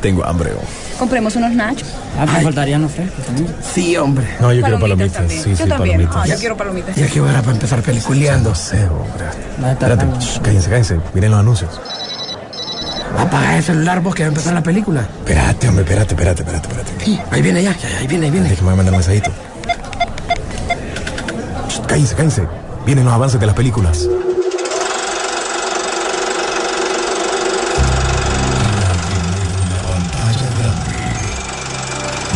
Tengo hambre. oh. Compremos unos nachos. Ah, me faltarían los frescos también. Sí, hombre. No, yo quiero Palomitas palomitas. también. Sí, Yo sí, también. palomitas. Ah, yo quiero palomitas. Ya que hora para empezar peliculeando. No sé, hombre. Espérate, shh, cállense, cállense. Miren los anuncios. Apaga el celular vos que va a empezar la película. Espérate, hombre, espérate, espérate, espérate, espérate. Sí, ahí viene ya, ahí viene, ahí viene. Déjame mandar un mensajito. Shh, Cállense, cállense. Vienen los avances de las películas.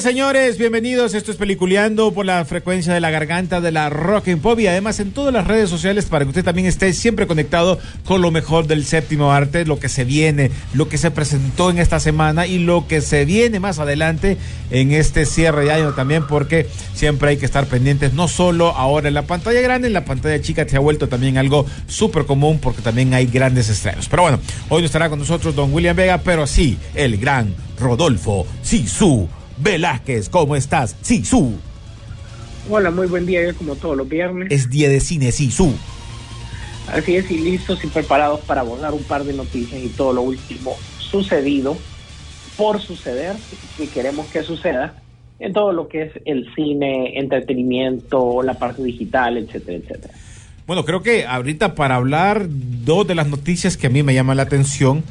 Señores. Bienvenidos. Esto es Peliculeando por la frecuencia de la garganta de la Rock and Pop y además en todas las redes sociales para que usted también esté siempre conectado con lo mejor del séptimo arte, lo que se viene, lo que se presentó en esta semana y lo que se viene más adelante en este cierre de año también, porque siempre hay que estar pendientes, no solo ahora en la pantalla grande, en la pantalla chica se ha vuelto también algo súper común porque también hay grandes estrenos. Pero bueno, hoy no estará con nosotros don William Vega, pero sí, el gran Rodolfo Sisu. Velázquez, ¿cómo estás? Sisu. Hola, muy buen día, como todos los viernes. Es día de cine, Sisu. Así es, y listos y preparados para abordar un par de noticias y todo lo último sucedido por suceder y queremos que suceda en todo lo que es el cine, entretenimiento, la parte digital, etcétera, etcétera. Bueno, creo que ahorita para hablar dos de las noticias que a mí me llaman la atención,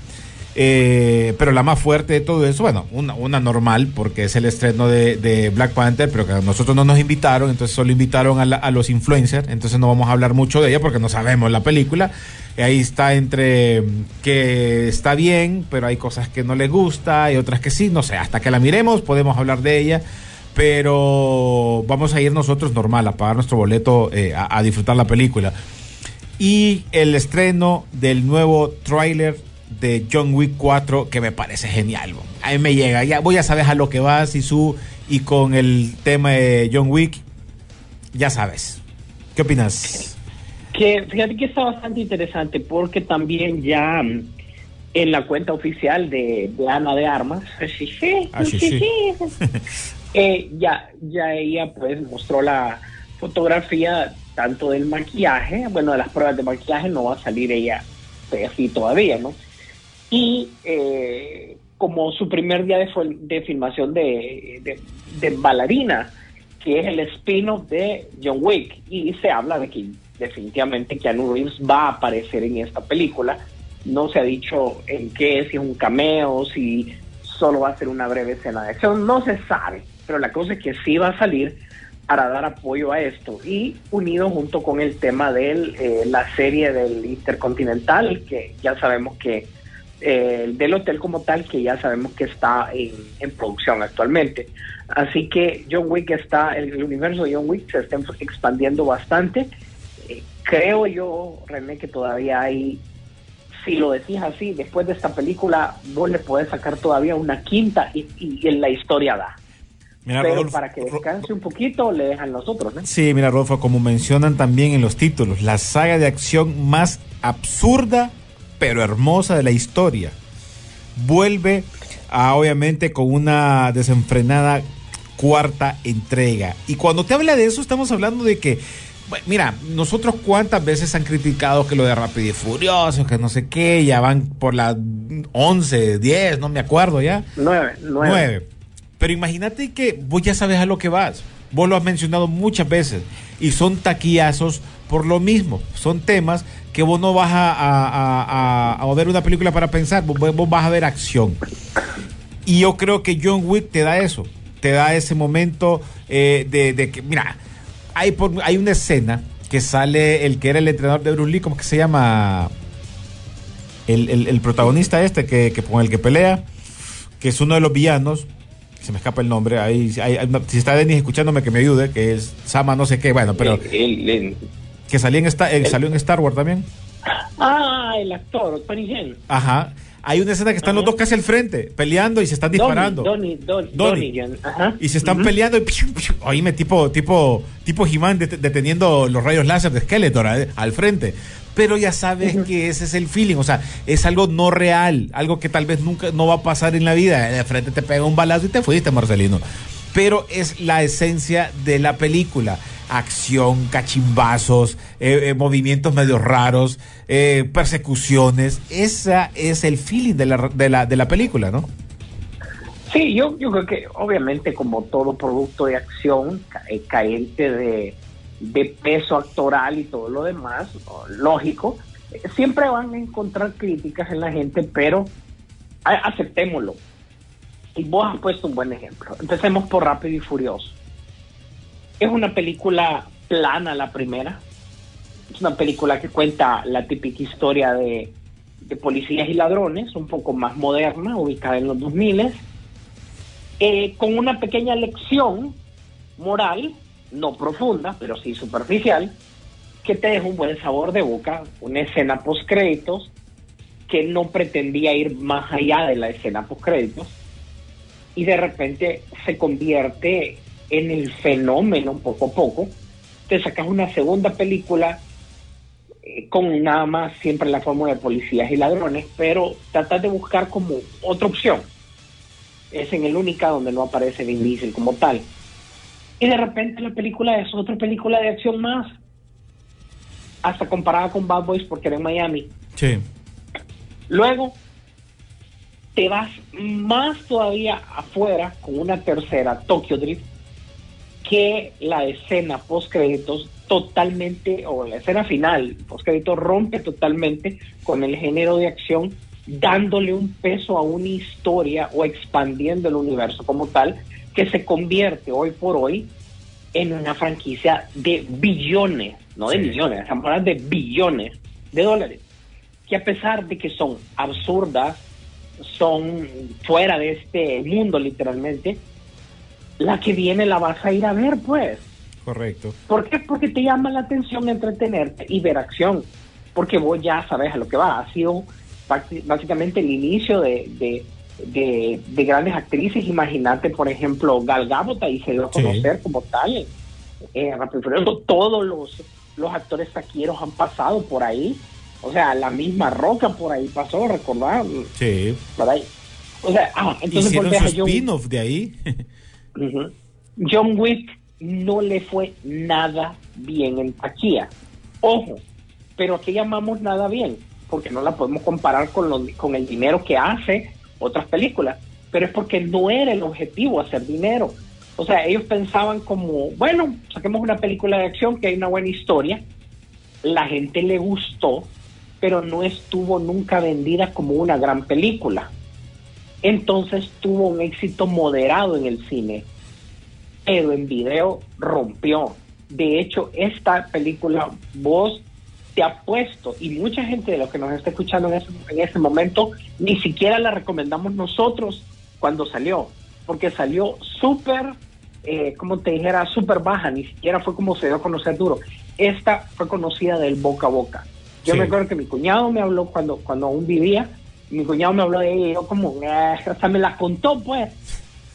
eh, pero la más fuerte de todo eso, bueno, una, una normal, porque es el estreno de, Black Panther, pero que a nosotros no nos invitaron, entonces solo invitaron a, los influencers, entonces no vamos a hablar mucho de ella porque no sabemos la película. Ahí está entre mm, que está bien, pero hay cosas que no le gusta y otras que sí, no sé, hasta que la miremos podemos hablar de ella pero vamos a ir nosotros normal a pagar nuestro boleto eh, a, a disfrutar la película. Y el estreno del nuevo tráiler de John Wick 4 que me parece genial. bo. A mí me llega, ya voy a saber a lo que vas y su y con el tema de John Wick ya sabes. ¿Qué opinas? Que fíjate que está bastante interesante porque también ya mm, en la cuenta oficial de, de Ana de Armas, sí, sí, Ah, sí, sí, sí. sí, eh, ya, ya ella pues mostró la fotografía tanto del maquillaje, bueno, de las pruebas de maquillaje no va a salir ella así todavía, ¿no? Y eh, como su primer día de, filmación de, de, que es el spin-off de John Wick, y se habla de que definitivamente Keanu Reeves va a aparecer en esta película. No se ha dicho en qué, si es un cameo, si solo va a ser una breve escena de acción, no se sabe, pero la cosa es que sí va a salir para dar apoyo a esto. Y unido junto con el tema de la serie del Intercontinental, que ya sabemos que eh, del hotel como tal, que ya sabemos que está en, en producción actualmente. Así que John Wick está, el, el universo de John Wick se está expandiendo bastante. Eh, creo yo, René, que todavía hay, si lo decís así, después de esta película, vos le podés sacar todavía una quinta y, y, y la historia da. Mira, Pero Rodolfo, para que descanse un poquito, le dejan los otros, ¿no? Sí, mira, Rodolfo, como mencionan también en los títulos, la saga de acción más absurda pero hermosa de la historia. Vuelve a, obviamente, con una desenfrenada cuarta entrega. Y cuando te habla de eso, estamos hablando de que, mira, nosotros cuántas veces han criticado que lo de Rápido y Furioso, que no sé qué, ya van por las 11, 10, no me acuerdo ya. Nueve, nueve. Nueve. Pero imagínate que vos ya sabes a lo que vas. Vos lo has mencionado muchas veces. Y son taquillazos por lo mismo. Son temas que vos no vas a, a- a- a- ver una película para pensar. Vos, vos vas a ver acción. Y yo creo que John Wick te da eso. te da ese momento eh, de, de que, mira, hay, por, hay una escena que sale el que era el entrenador de Bruce Lee, ¿cómo que se llama? El, el- el protagonista este que, que con el que pelea, que es uno de los villanos, se me escapa el nombre, ahí, ahí- ahí- si está Denis escuchándome que me ayude, que es Sama no sé qué, bueno, pero que salió en, Star, eh, salió en Star Wars también. ah, el actor, Tony Yen. Ajá. Hay una escena que están los dos casi al frente, peleando y se están disparando. Donnie, Donnie, Don- Donnie. Ajá. Y se están peleando y piu, piu, oíme, tipo, tipo, tipo He-Man det- deteniendo los rayos láser de Skeletor eh, al frente. Pero ya sabes que ese es el feeling, o sea, es algo no real, algo que tal vez nunca no va a pasar en la vida. De frente te pega un balazo y te fuiste, Marcelino. Pero es la esencia de la película. Acción, cachimbazos, eh, eh, movimientos medio raros, eh, persecuciones. Esa es el feeling de la, de la, de la película, ¿no? Sí, yo, yo creo que obviamente como todo producto de acción ca- carente de, de peso actoral y todo lo demás, lógico, siempre van a encontrar críticas en la gente, pero aceptémoslo. Y vos has puesto un buen ejemplo. Empecemos por Rápido y Furioso. Es una película plana la primera. Es una película que cuenta la típica historia de, policías y ladrones, un poco más moderna, ubicada en los 2000 eh, con una pequeña lección moral, no profunda, pero sí superficial, que te deja un buen sabor de boca, una escena post créditos que no pretendía ir más allá de la escena post créditos y de repente se convierte en el fenómeno poco a poco. Te sacas una segunda película eh, con nada más siempre la fórmula de policías y ladrones, pero tratas de buscar como otra opción es en el única donde no aparece Vin Diesel como tal. Y de repente la película es otra película de acción más, hasta comparada con Bad Boys porque era en Miami. Sí. Luego te vas más todavía afuera con una tercera, Tokyo Drift, que la escena post créditos totalmente, o la escena final post créditos rompe totalmente con el género de acción, dándole un peso a una historia o expandiendo el universo como tal, que se convierte hoy por hoy en una franquicia de billones, no de Sí. millones, estamos hablando de billones de dólares, que a pesar de que son absurdas, son fuera de este mundo literalmente, la que viene la vas a ir a ver pues. Correcto. ¿Por qué? Porque te llama la atención entretenerte y ver acción. Porque vos ya sabes a lo que va. Ha sido básicamente el inicio de, de, de- de grandes actrices. Imagínate, por ejemplo, Gal Gadot y se dio a Sí. conocer como tal. Eh, todos los, los actores taquilleros han pasado por ahí. O sea, la misma Roca por ahí pasó, recordar, Sí. por ahí. O sea, ah, entonces Hicieron su spin-off de ahí. John Wick no le fue nada bien en taquilla. Ojo, pero aquí llamamos nada bien, porque no la podemos comparar con, lo- con el dinero que hace otras películas, pero es porque no era el objetivo hacer dinero. O sea, ellos pensaban como, bueno, saquemos una película de acción que hay una buena historia, la gente le gustó, pero no estuvo nunca vendida como una gran película. Entonces tuvo un éxito moderado en el cine, pero en video rompió. De hecho, esta película, vos te apuesto, y mucha gente de los que nos está escuchando en ese, en ese momento, ni siquiera la recomendamos nosotros cuando salió, porque salió súper, eh, como te dijera, súper baja, ni siquiera fue como se dio a conocer duro. Esta fue conocida del boca a boca. Yo Sí. me acuerdo que mi cuñado me habló cuando, cuando aún vivía, mi cuñado me habló de ella y yo como, "Ah", hasta me la contó pues.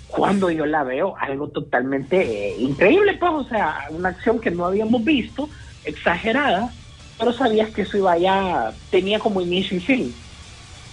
Cuando yo la veo, algo totalmente eh, increíble pues, o sea, una acción que no habíamos visto, exagerada, pero sabías que eso iba ya, tenía como inicio y fin.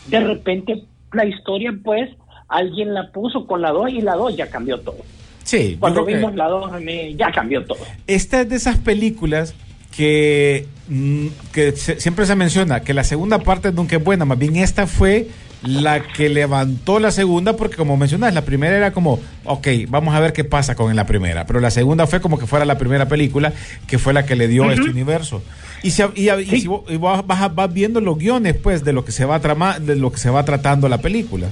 De repente la historia pues, alguien la puso con la 2 y la 2 ya cambió todo. Sí. Cuando creo que- vimos la 2 ya cambió todo. Esta es de esas películas que, mm, que se- siempre se menciona que la segunda parte nunca es buena, más bien esta fue la que levantó la segunda, porque como mencionas, la primera era como, ok, vamos a ver qué pasa con la primera, pero la segunda fue como que fuera la primera película, que fue la que le dio este universo. Y, si, y, y Sí. si vos- y vos vas, vas viendo los guiones, pues, de lo que se va trama, de lo que se va tratando la película.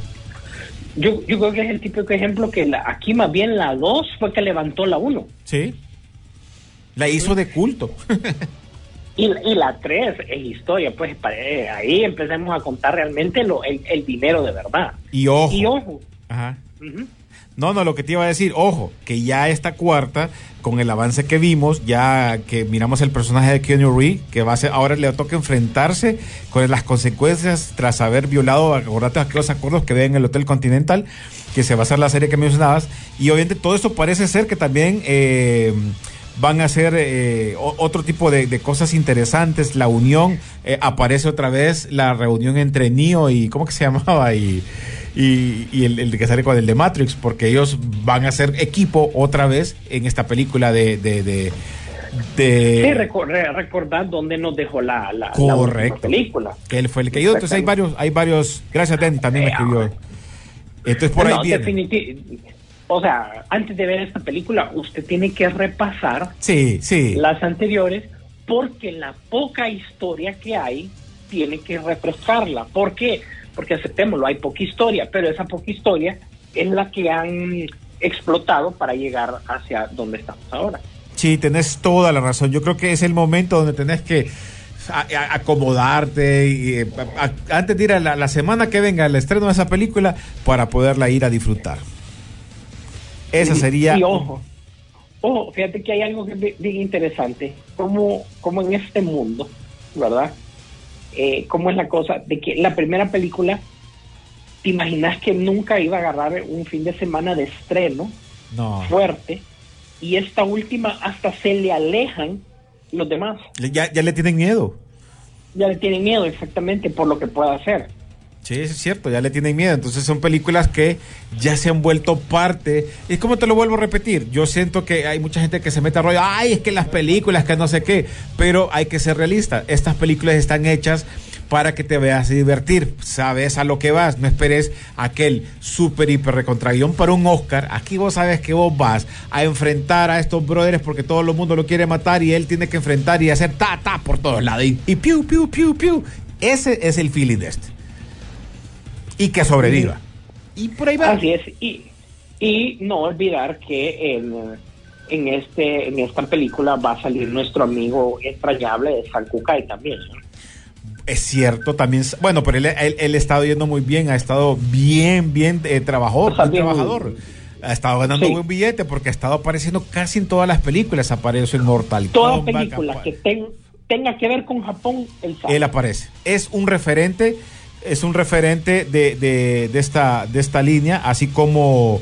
Yo, yo creo que es el típico ejemplo que la- aquí más bien la 2 fue que levantó la 1. Sí. La hizo de culto. Y, la- y la 3 es historia, pues eh, ahí empecemos a contar realmente lo, el, el dinero de verdad. y ojo. Y ojo, Ajá. No, no, lo que te iba a decir, ojo, que ya esta cuarta, con el avance que vimos, ya que miramos el personaje de Keanu Reeves, que va a ser, ahora le toca enfrentarse con las consecuencias tras haber violado, acordate aquellos acuerdos que ve en el Hotel Continental, que se va a hacer la serie que mencionabas, y obviamente todo esto parece ser que también eh, van a hacer eh, otro tipo de, de cosas interesantes, la unión, eh, aparece otra vez la reunión entre Neo y, ¿cómo que se llamaba? Y y, y el, el que sale con el de Matrix, porque ellos van a ser equipo otra vez en esta película de... de, de, sí, reco- re- recordar dónde nos dejó la, la, Correcto. película. que él fue el que ayudó. Entonces hay varios, hay varios... Gracias, también me escribió. Entonces por ahí viene. O sea, antes de ver esta película, usted tiene que repasar Sí, sí. las anteriores porque la poca historia que hay tiene que refrescarla. ¿Por qué? Porque aceptémoslo, hay poca historia, pero esa poca historia es la que han explotado para llegar hacia donde estamos ahora. Sí, tenés toda la razón. Yo creo que es el momento donde tenés que a- acomodarte y, eh, a- a- antes de ir a la, la semana que venga el estreno de esa película para poderla ir a disfrutar. Esa sería Y ojo, ojo, fíjate que hay algo que es bi- bien interesante, como, como en este mundo, ¿verdad? Eh, ¿Cómo es la cosa? De que la primera película, ¿te imaginas que nunca iba a agarrar un fin de semana de estreno no. fuerte? Y esta última hasta se le alejan los demás. Ya, ya le tienen miedo. Ya le tienen miedo exactamente por lo que pueda hacer. Sí, es cierto, ya le tienen miedo. Entonces son películas que ya se han vuelto parte. Y como te lo vuelvo a repetir, yo siento que hay mucha gente que se mete a rollo, ay, es que las películas, que no sé qué, pero hay que ser realista. Estas películas están hechas para que te veas a divertir, sabes a lo que vas, no esperes aquel super hiper recontraguión para un Oscar. Aquí vos sabes que vos vas a enfrentar a estos brothers porque todo el mundo lo quiere matar y él tiene que enfrentar y hacer ta ta por todos lados y, y piu piu piu piu. Ese es el feeling de este y que sobreviva. Y por ahí va. Así es. Y, y no olvidar que en, en, este, en esta película va a salir nuestro amigo entrañable de San Kukai también. ¿no? Es cierto, también. Bueno, pero él, él, él ha estado yendo muy bien, ha estado bien, bien eh, trabajador, O sea, bien trabajador. Ha estado ganando Sí. buen billete porque ha estado apareciendo casi en todas las películas. Apareció en Mortal Toda Kombat, película que ten- tenga que ver con Japón, él él aparece. Es un referente, es un referente de, de, de esta, de esta línea, así como,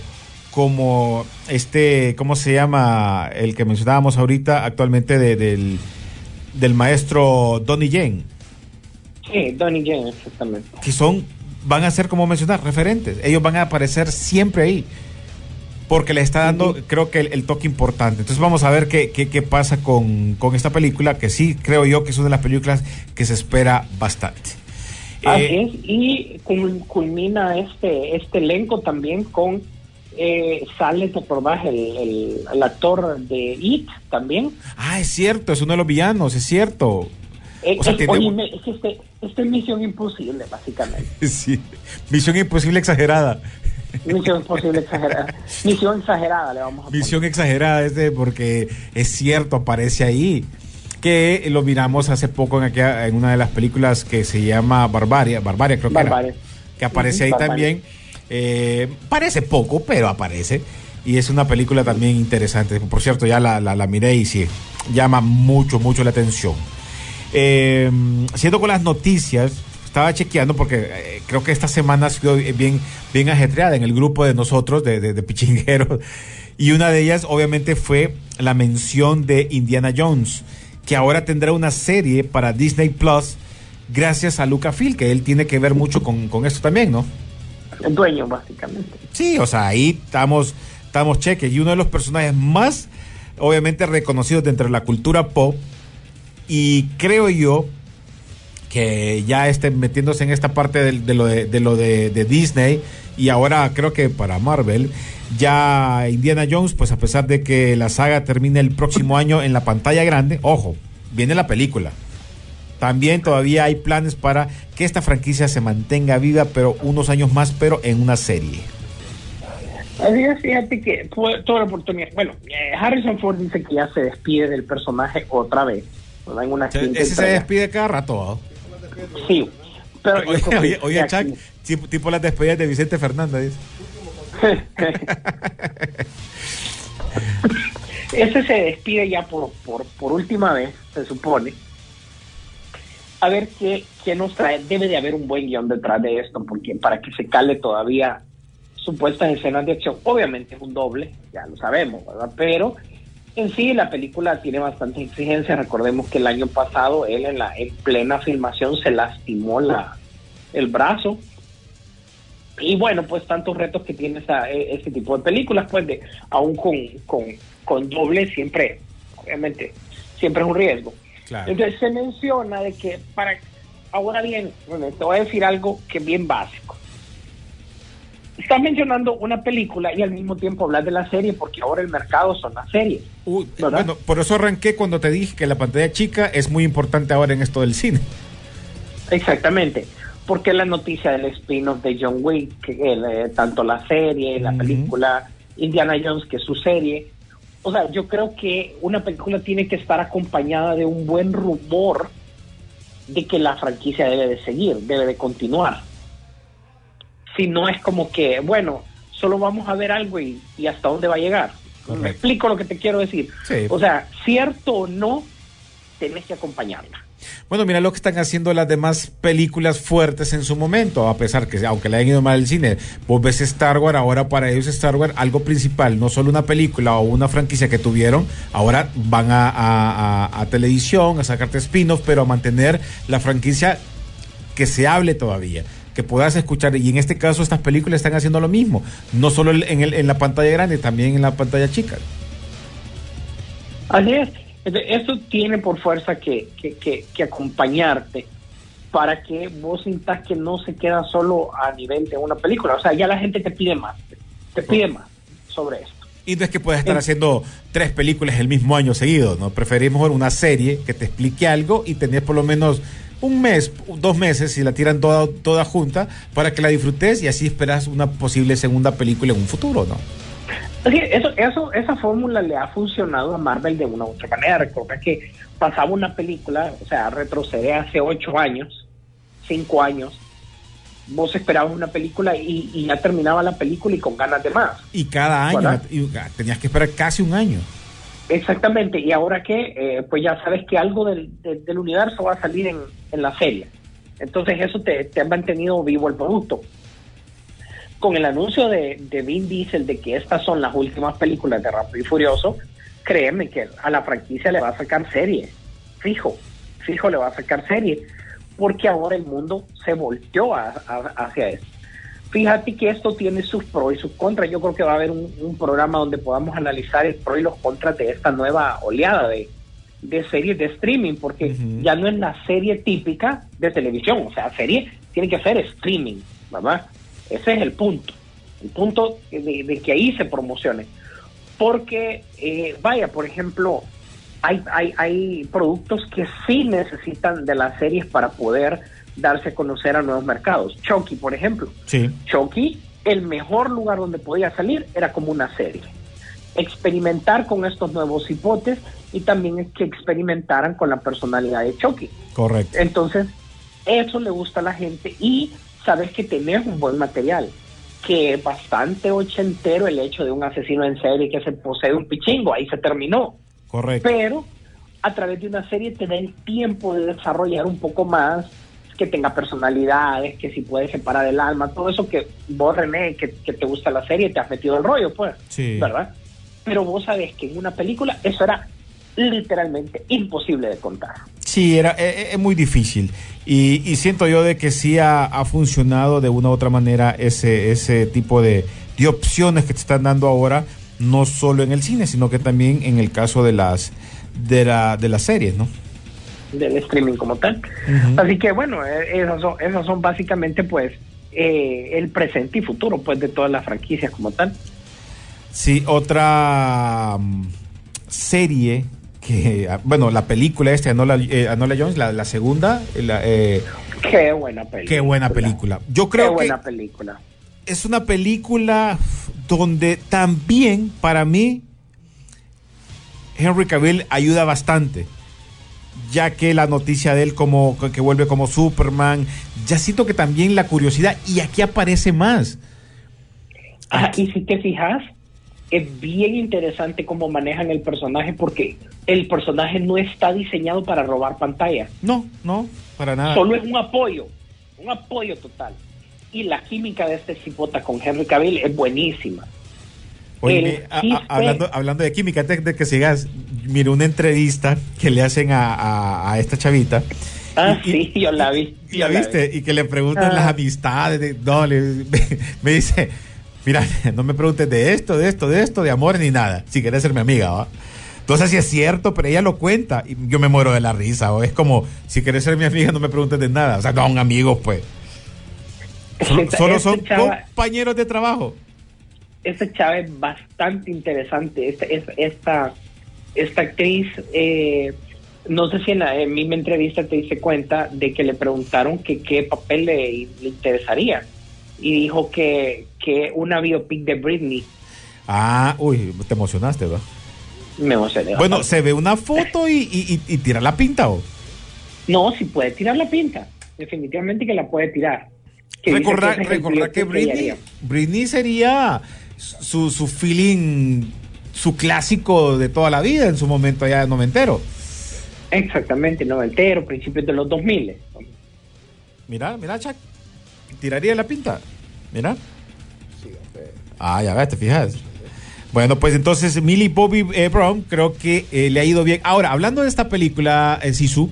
como este, ¿cómo se llama? El que mencionábamos ahorita actualmente de- del, del maestro Donnie Yen. Sí, Donnie Yen, exactamente. que son, van a ser como mencionar, referentes. Ellos van a aparecer siempre ahí. Porque le está dando, creo que el, el toque importante. Entonces vamos a ver qué, qué, qué pasa con, con esta película, que sí creo yo que es una de las películas que se espera bastante. Así Eh, es, y cul- culmina este, este elenco también con, eh, sale, ¿te acordás? El, el, el actor de It también. ah, es cierto, es uno de los villanos, es cierto. Eh, O sea, es, tiene- oye, me- es que este, este es Misión Imposible, básicamente. Sí. Misión imposible exagerada. Misión Imposible exagerada. Misión exagerada le vamos a poner. Visión exagerada este porque es cierto, aparece ahí. Que lo miramos hace poco en, aquella- en una de las películas que se llama Barbaria, Barbaria creo que era, que aparece ahí Barbaria. también. Eh, parece poco, pero aparece. Y es una película también interesante. Por cierto, ya la, la, la miré y sí, llama mucho, mucho la atención. Eh, siendo con las noticias, estaba chequeando porque eh, creo que esta semana ha sido bien, bien ajetreada en el grupo de nosotros, de, de, de pichingueros. Y una de ellas, obviamente, fue la mención de Indiana Jones, que ahora tendrá una serie para Disney Plus, gracias a Luca Phil, que él tiene que ver mucho con, con esto también, ¿no? El dueño, básicamente. Sí, o sea, ahí estamos, estamos cheques. Y uno de los personajes más, obviamente, reconocidos dentro de la cultura pop. Y creo yo que ya estén metiéndose en esta parte de, de lo, de, de lo de, Disney. Y ahora creo que para Marvel, ya Indiana Jones, pues a pesar de que la saga termine el próximo año en la pantalla grande, ojo, viene la película. También todavía hay planes para que esta franquicia se mantenga viva, pero unos años más, pero en una serie. Así es, fíjate que fue toda la oportunidad. Bueno, eh, Harrison Ford dice que ya se despide del personaje otra vez. ¿verdad? En una Ese se entrega. despide cada rato. Sí, pero yo Oye, que oye, Chuck, aquí- tipo, tipo las despedidas de Vicente Fernández. Ese se despide ya por, por, por última vez, se supone. A ver qué, qué nos trae. Debe de haber un buen guion detrás de esto, porque para que se cale todavía supuestas escenas de acción, obviamente es un doble, ya lo sabemos, ¿verdad? Pero en sí la película tiene bastantes exigencias. Recordemos que el año pasado él en la en plena filmación se lastimó la, el brazo. Y bueno, pues tantos retos que tiene esa, e- ese tipo de películas, pues de aún con, con, con doble siempre, obviamente, siempre es un riesgo. Claro. Entonces se menciona de que para ahora bien, René, te voy a decir algo que es bien básico. Estás mencionando una película y al mismo tiempo hablar de la serie porque ahora el mercado son las series. Uy, ¿Verdad? bueno, por eso arranqué cuando te dije que la pantalla chica es muy importante ahora en esto del cine. Exactamente. Porque la noticia del spin-off de John Wick, que, eh, tanto la serie, la película Indiana Jones, que es su serie. O sea, yo creo que una película tiene que estar acompañada de un buen rumor de que la franquicia debe de seguir, debe de continuar. Si no es como que, bueno, solo vamos a ver algo y, y hasta dónde va a llegar. Correcto. Me explico lo que te quiero decir. Sí. O sea, cierto o no, tenés que acompañarla. Bueno, mira lo que están haciendo las demás películas fuertes en su momento, a pesar que, aunque le hayan ido mal el cine, vos ves Star Wars, ahora para ellos Star Wars, algo principal, no solo una película o una franquicia que tuvieron, ahora van a, a- a- a televisión, a sacarte spin-off, pero a mantener la franquicia que se hable todavía, que puedas escuchar. Y en este caso, estas películas están haciendo lo mismo, no solo en, el- en la pantalla grande, también en la pantalla chica. Así es. Eso tiene por fuerza que, que, que, que acompañarte para que vos sintas que no se queda solo a nivel de una película. O sea, ya la gente te pide más, te pide más sobre esto. Y no es que puedas estar haciendo tres películas el mismo año seguido, ¿no? Preferimos una serie que te explique algo y tener por lo menos un mes, dos meses, si la tiran toda, toda junta, para que la disfrutes y así esperas una posible segunda película en un futuro, ¿no? Eso, eso, esa fórmula le ha funcionado a Marvel de una u otra manera. Recuerda que pasaba una película, o sea, retrocede hace ocho años, cinco años. Vos esperabas una película y, y ya terminaba la película y con ganas de más. Y cada año ah, tenías que esperar casi un año. Exactamente, y ahora que, eh, pues ya sabes que algo del, de- del universo va a salir en, en la serie. Entonces eso te, te ha mantenido vivo el producto. Con el anuncio de, de Vin Diesel de que estas son las últimas películas de Rápido y Furioso, créeme que a la franquicia le va a sacar serie. Fijo, fijo le va a sacar serie. Porque ahora el mundo se volteó a- a- hacia eso. Fíjate que esto tiene sus pros y sus contras. Yo creo que va a haber un, un programa donde podamos analizar el pro y los contras de esta nueva oleada de, de series de streaming, porque ya no es la serie típica de televisión. O sea, serie tiene que ser streaming, ¿verdad? Ese es el punto. El punto de, de que ahí se promocione. Porque, eh, vaya, por ejemplo, hay, hay, hay productos que sí necesitan de las series para poder darse a conocer a nuevos mercados. Chucky, por ejemplo. Sí. Chucky, el mejor lugar donde podía salir era como una serie. Experimentar con estos nuevos hipotes y también que experimentaran con la personalidad de Chucky. Correcto. Entonces, eso le gusta a la gente y sabes que tenés un buen material, que es bastante ochentero el hecho de un asesino en serie que se posee un pichingo, ahí se terminó Correcto. pero a través de una serie te da el tiempo de desarrollar un poco más, que tenga personalidades, que si puede separar el alma, todo eso que vos, René, que, que te gusta la serie, te has metido el rollo, pues, Sí. ¿verdad? Pero vos sabés que en una película eso era literalmente imposible de contar. Sí, era, es, es muy difícil. Y, y siento yo de que sí ha, ha funcionado de una u otra manera ese, ese tipo de, de opciones que te están dando ahora, no solo en el cine, sino que también en el caso de las de, la, de las series, ¿no? Del streaming como tal. Así que bueno, eh, esas son, esas son básicamente pues eh, el presente y futuro pues de todas las franquicias como tal. Sí, otra mm, serie que, ah, bueno, la película esta, Anola, eh, Anola Jones, la, la segunda, la, eh, Qué buena película. qué buena película. Yo Qué creo que película. es una película donde también para mí Henry Cavill ayuda bastante. Ya que la noticia de él como que vuelve como Superman, ya siento que también la curiosidad y aquí aparece más. Ajá, y si te fijas, es bien interesante cómo manejan el personaje porque el personaje no está diseñado para robar pantalla. No, no, para nada. Solo es un apoyo, un apoyo total. Y la química de este cipota con Henry Cavill es buenísima. Oye, a- a- hablando, hablando de química, antes de que sigas, mire una entrevista que le hacen a, a- esta chavita. Ah, Y- sí, yo la vi. Y la viste, y que le preguntan Ah. las amistades. de- no, le- me, dice, mira, no me preguntes de esto, de esto, de esto, de amor ni nada. Si quieres ser mi amiga, ¿va? Entonces sí es cierto, pero ella lo cuenta y yo me muero de la risa. ¿o? Es como, si quieres ser mi amiga, no me preguntes de nada. O sea, no, son amigos, pues. Solo, son compañeros de trabajo. Esta chava es bastante interesante. Esta, esta, esta, actriz, eh, no sé si en la en misma entrevista te diste cuenta de que le preguntaron que qué papel le, le interesaría. Y dijo que, que una biopic de Britney. Ah, uy, te emocionaste, ¿va? Me emocioné. Bueno, se ve una foto y, y- y- y tira la pinta, ¿o? No, si puede tirar la pinta. Definitivamente que la puede tirar. Que Recordar, que recordar que Britney. Britney sería su, su feeling, su clásico de toda la vida en su momento allá noventero. Exactamente, noventero, principios de los 2000. Mira, mira, Chuck. Tiraría la pinta. Mira. Ah, ya ves, te fijas. Bueno, pues entonces Millie Bobby eh, Brown creo que eh, le ha ido bien. Ahora, hablando de esta película, eh, Sisu,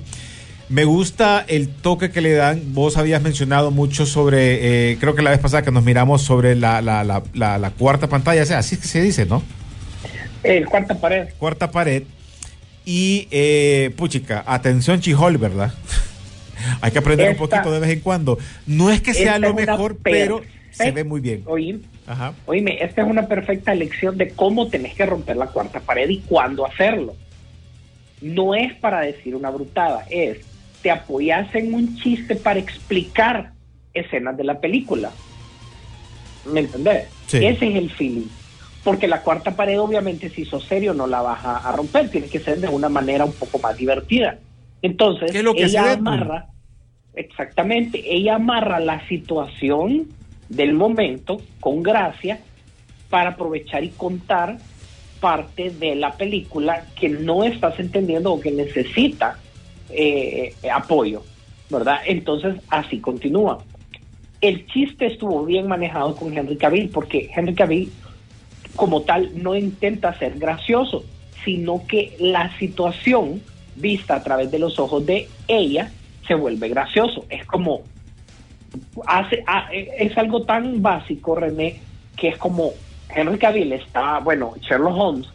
me gusta el toque que le dan. Vos habías mencionado mucho sobre, eh, creo que la vez pasada que nos miramos sobre la, la, la, la, la cuarta pantalla, o sea, así se dice, ¿no? El cuarta pared. Cuarta pared. Y, eh, puchica, atención Chihol, ¿verdad? Hay que aprender Esta- un poquito de vez en cuando. No es que sea lo mejor, pero se ve muy bien. Oí, Ajá. Oíme, esta es una perfecta lección de cómo tenés que romper la cuarta pared y cuándo hacerlo. No es para decir una brutada, es te apoyas en un chiste para explicar escenas de la película. ¿Me entendés? Sí. Ese es el feeling. Porque la cuarta pared, obviamente, si sos serio, no la vas a, a romper. Tiene que ser de una manera un poco más divertida. Entonces, ¿Qué es lo que ella amarra, exactamente, ella amarra la situación del momento con gracia para aprovechar y contar parte de la película que no estás entendiendo o que necesita eh, apoyo, ¿verdad? Entonces así continúa. El chiste estuvo bien manejado con Henry Cavill porque Henry Cavill como tal no intenta ser gracioso, sino que la situación vista a través de los ojos de ella se vuelve gracioso. Es como hace ah, eh, es algo tan básico, René, que es como Henry Cavill está, bueno, Sherlock Holmes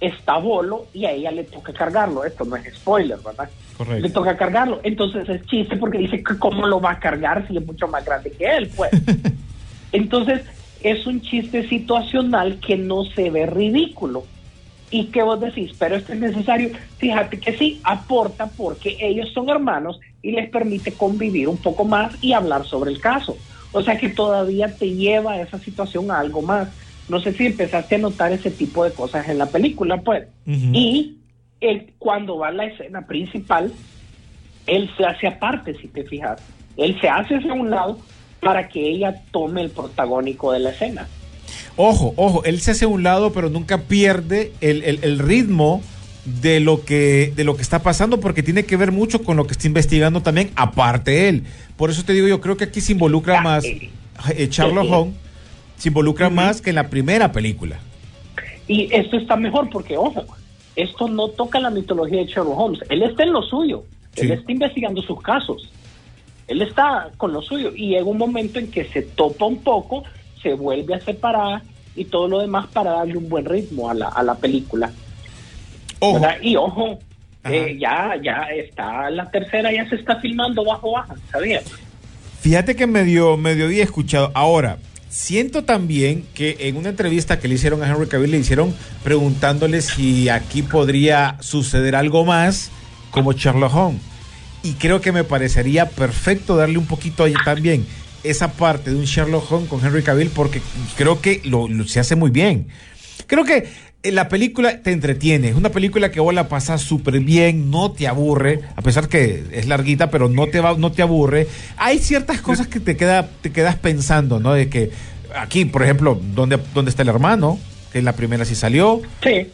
está bolo y a ella le toca cargarlo. Esto no es spoiler, ¿verdad? Correcto. Le toca cargarlo. Entonces es chiste porque dice que cómo lo va a cargar si es mucho más grande que él, pues. Entonces es un chiste situacional que no se ve ridículo. ¿Y que vos decís? Pero esto es necesario. Fíjate que sí, aporta porque ellos son hermanos y les permite convivir un poco más y hablar sobre el caso. O sea que todavía te lleva a esa situación a algo más. No sé si empezaste a notar ese tipo de cosas en la película, pues. Y él, cuando va a la escena principal, él se hace aparte, si te fijas. Él se hace hacia un lado para que ella tome el protagónico de la escena. Ojo, ojo, él se hace a un lado, pero nunca pierde el, el- el ritmo de lo que de lo que está pasando porque tiene que ver mucho con lo que está investigando también aparte él por eso te digo yo creo que aquí se involucra más eh, eh, Sherlock eh, Holmes se involucra Ujú. más que en la primera película Y esto está mejor porque, ojo, esto no toca la mitología de Sherlock Holmes. Él está en lo suyo. Él está investigando sus casos. Él está con lo suyo. Y llega un momento en que se topa un poco, se vuelve a separar y todo lo demás para darle un buen ritmo a la, a la película. ojo. Y ojo, eh, ya, ya está la tercera, ya se está filmando bajo baja, ¿sabías? Fíjate que medio, medio había escuchado. Ahora, siento también que en una entrevista que le hicieron a Henry Cavill, le hicieron preguntándole si aquí podría suceder algo más como Sherlock Holmes. Y creo que me parecería perfecto darle un poquito ahí también. esa parte de un Sherlock Holmes con Henry Cavill porque creo que lo, se hace muy bien. Creo que la película te entretiene, es una película que vos la pasas súper bien, no te aburre, a pesar que es larguita, pero no te va, no te aburre. Hay ciertas cosas que te queda, te quedas pensando, ¿no? De que aquí, por ejemplo, ¿dónde, dónde está el hermano? Que en la primera sí salió. Sí,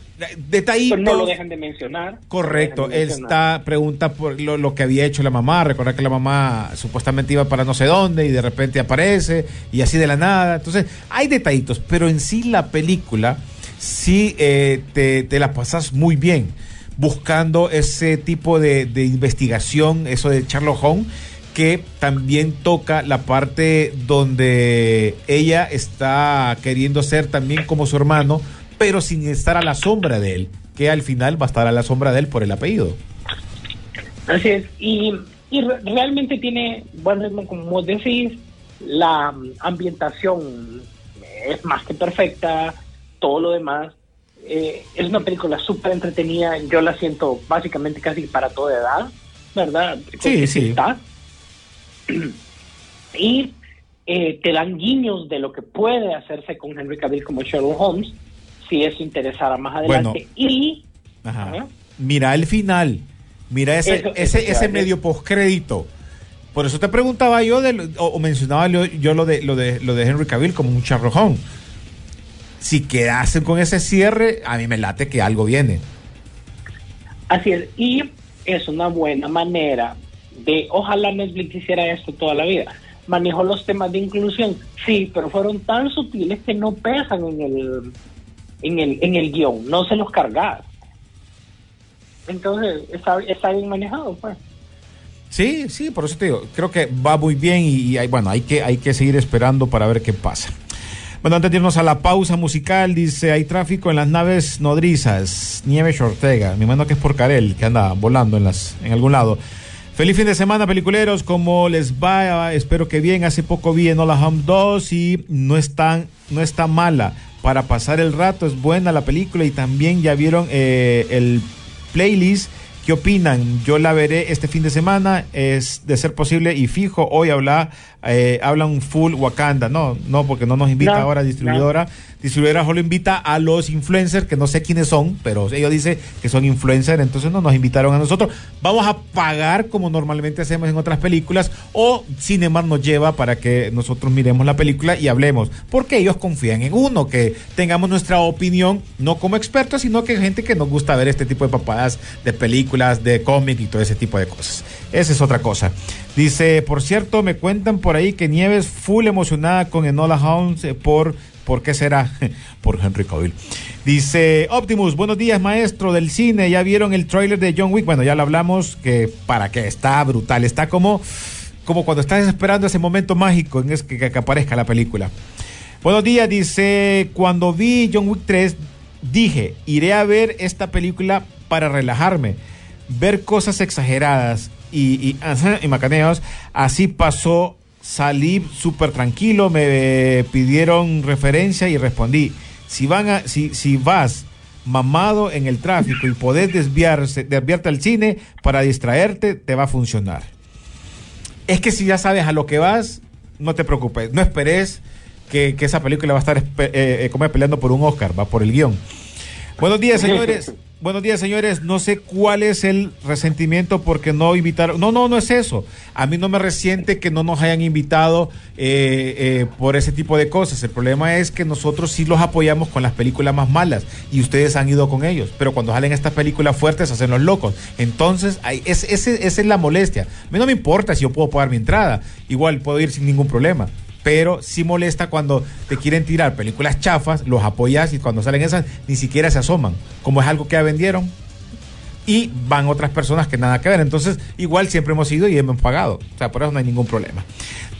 Detallitos. pero no lo dejan de mencionar. Correcto, No lo dejan de mencionar. esta pregunta por lo, lo que había hecho la mamá, recordar que la mamá supuestamente iba para no sé dónde y de repente aparece y así de la nada. Entonces, hay detallitos, pero en sí la película sí eh, te, la pasas muy bien buscando ese tipo de, investigación, eso de Sherlock Holmes, que también toca la parte donde ella está queriendo ser también como su hermano, pero sin estar a la sombra de él, que al final va a estar a la sombra de él por el apellido. Así es, y, y re- realmente tiene buen ritmo, como decís, la mm, ambientación es más que perfecta, todo lo demás. eh, es una película súper entretenida, yo la siento básicamente casi para toda edad, ¿verdad? Porque sí. está. Y eh, te dan guiños de lo que puede hacerse con Henry Cavill como Sherlock Holmes, si eso interesara más adelante. Bueno. y Ajá. Ajá. Mira el final, mira ese, Eso- ese, eso ese medio postcrédito. Por eso te preguntaba yo de, o, o mencionaba yo, yo lo de lo de lo de Henry Cavill como un charrojón. Si quedasen con ese cierre, a mí me late que algo viene. Así es, y es una buena manera de, ojalá Netflix hiciera esto toda la vida. Manejó los temas de inclusión, sí, pero fueron tan sutiles que no pesan en el, en el, en el guion, no se los cargas. Entonces, está, está bien manejado, pues. Sí, sí, por eso te digo, creo que va muy bien y, y hay, bueno, hay que, hay que seguir esperando para ver qué pasa. Bueno, antes de irnos a la pausa musical, dice, hay tráfico en las naves nodrizas, Nieves Ortega, mi mano que es por Carel, que anda volando en, las, en algún lado. Feliz fin de semana, peliculeros, ¿cómo les va? Espero que bien, hace poco vi en Hola Home 2 y no es, tan, no está mala. Para pasar el rato es buena la película y también ya vieron eh, el playlist. ¿Qué opinan? Yo la veré este fin de semana, es de ser posible y fijo, hoy habla, eh, hablan full Wakanda, no, no, porque no nos invita No, ahora distribuidora, distribuidora solo invita a los influencers, que no sé quiénes son, pero ellos dicen que son influencers, entonces no nos invitaron a nosotros, vamos a pagar como normalmente hacemos en otras películas, o Cinemark nos lleva para que nosotros miremos la película y hablemos, porque ellos confían en uno, que tengamos nuestra opinión, no como expertos, sino que gente que nos gusta ver este tipo de papadas de películas, de cómic y todo ese tipo de cosas. Esa es otra cosa. Dice, por cierto, me cuentan por ahí que Nieves full emocionada con Enola Holmes eh, por ¿Por qué será? Por Henry Cavill. Dice Optimus, buenos días maestro del cine. ¿Ya vieron el tráiler de John Wick? Bueno, ya lo hablamos, que para qué, está brutal. Está como, como cuando estás esperando ese momento mágico en es que, que aparezca la película. Buenos días, dice, cuando vi John Wick 3, dije, iré a ver esta película para relajarme, ver cosas exageradas y, y, ajá, y macaneos. Así pasó, salí súper tranquilo, me pidieron referencia y respondí, si, van a, si, si vas mamado en el tráfico y podés desviarse, desviarte al cine para distraerte, te va a funcionar. Es que si ya sabes a lo que vas, no te preocupes, no esperes que, que esa película va a estar eh, eh, como peleando por un Oscar, va por el guion. Buenos días, señores. Buenos días, señores. No sé cuál es el resentimiento porque no invitaron. No, no, no es eso. A mí no me resiente que no nos hayan invitado eh, eh, por ese tipo de cosas. El problema es que nosotros sí los apoyamos con las películas más malas y ustedes han ido con ellos. Pero cuando salen estas películas fuertes, hacen los locos. Entonces, ahí, es, esa es la molestia. A mí no me importa si yo puedo pagar mi entrada. Igual puedo ir sin ningún problema pero sí molesta cuando te quieren tirar películas chafas, los apoyas y cuando salen esas ni siquiera se asoman, como es algo que ya vendieron y van otras personas que nada que ver. Entonces, igual siempre hemos ido y hemos pagado. O sea, por eso no hay ningún problema.